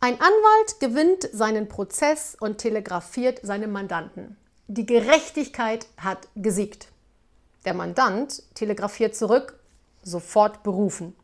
Ein Anwalt gewinnt seinen Prozess und telegrafiert seinem Mandanten. Die Gerechtigkeit hat gesiegt. Der Mandant telegrafiert zurück, sofort berufen.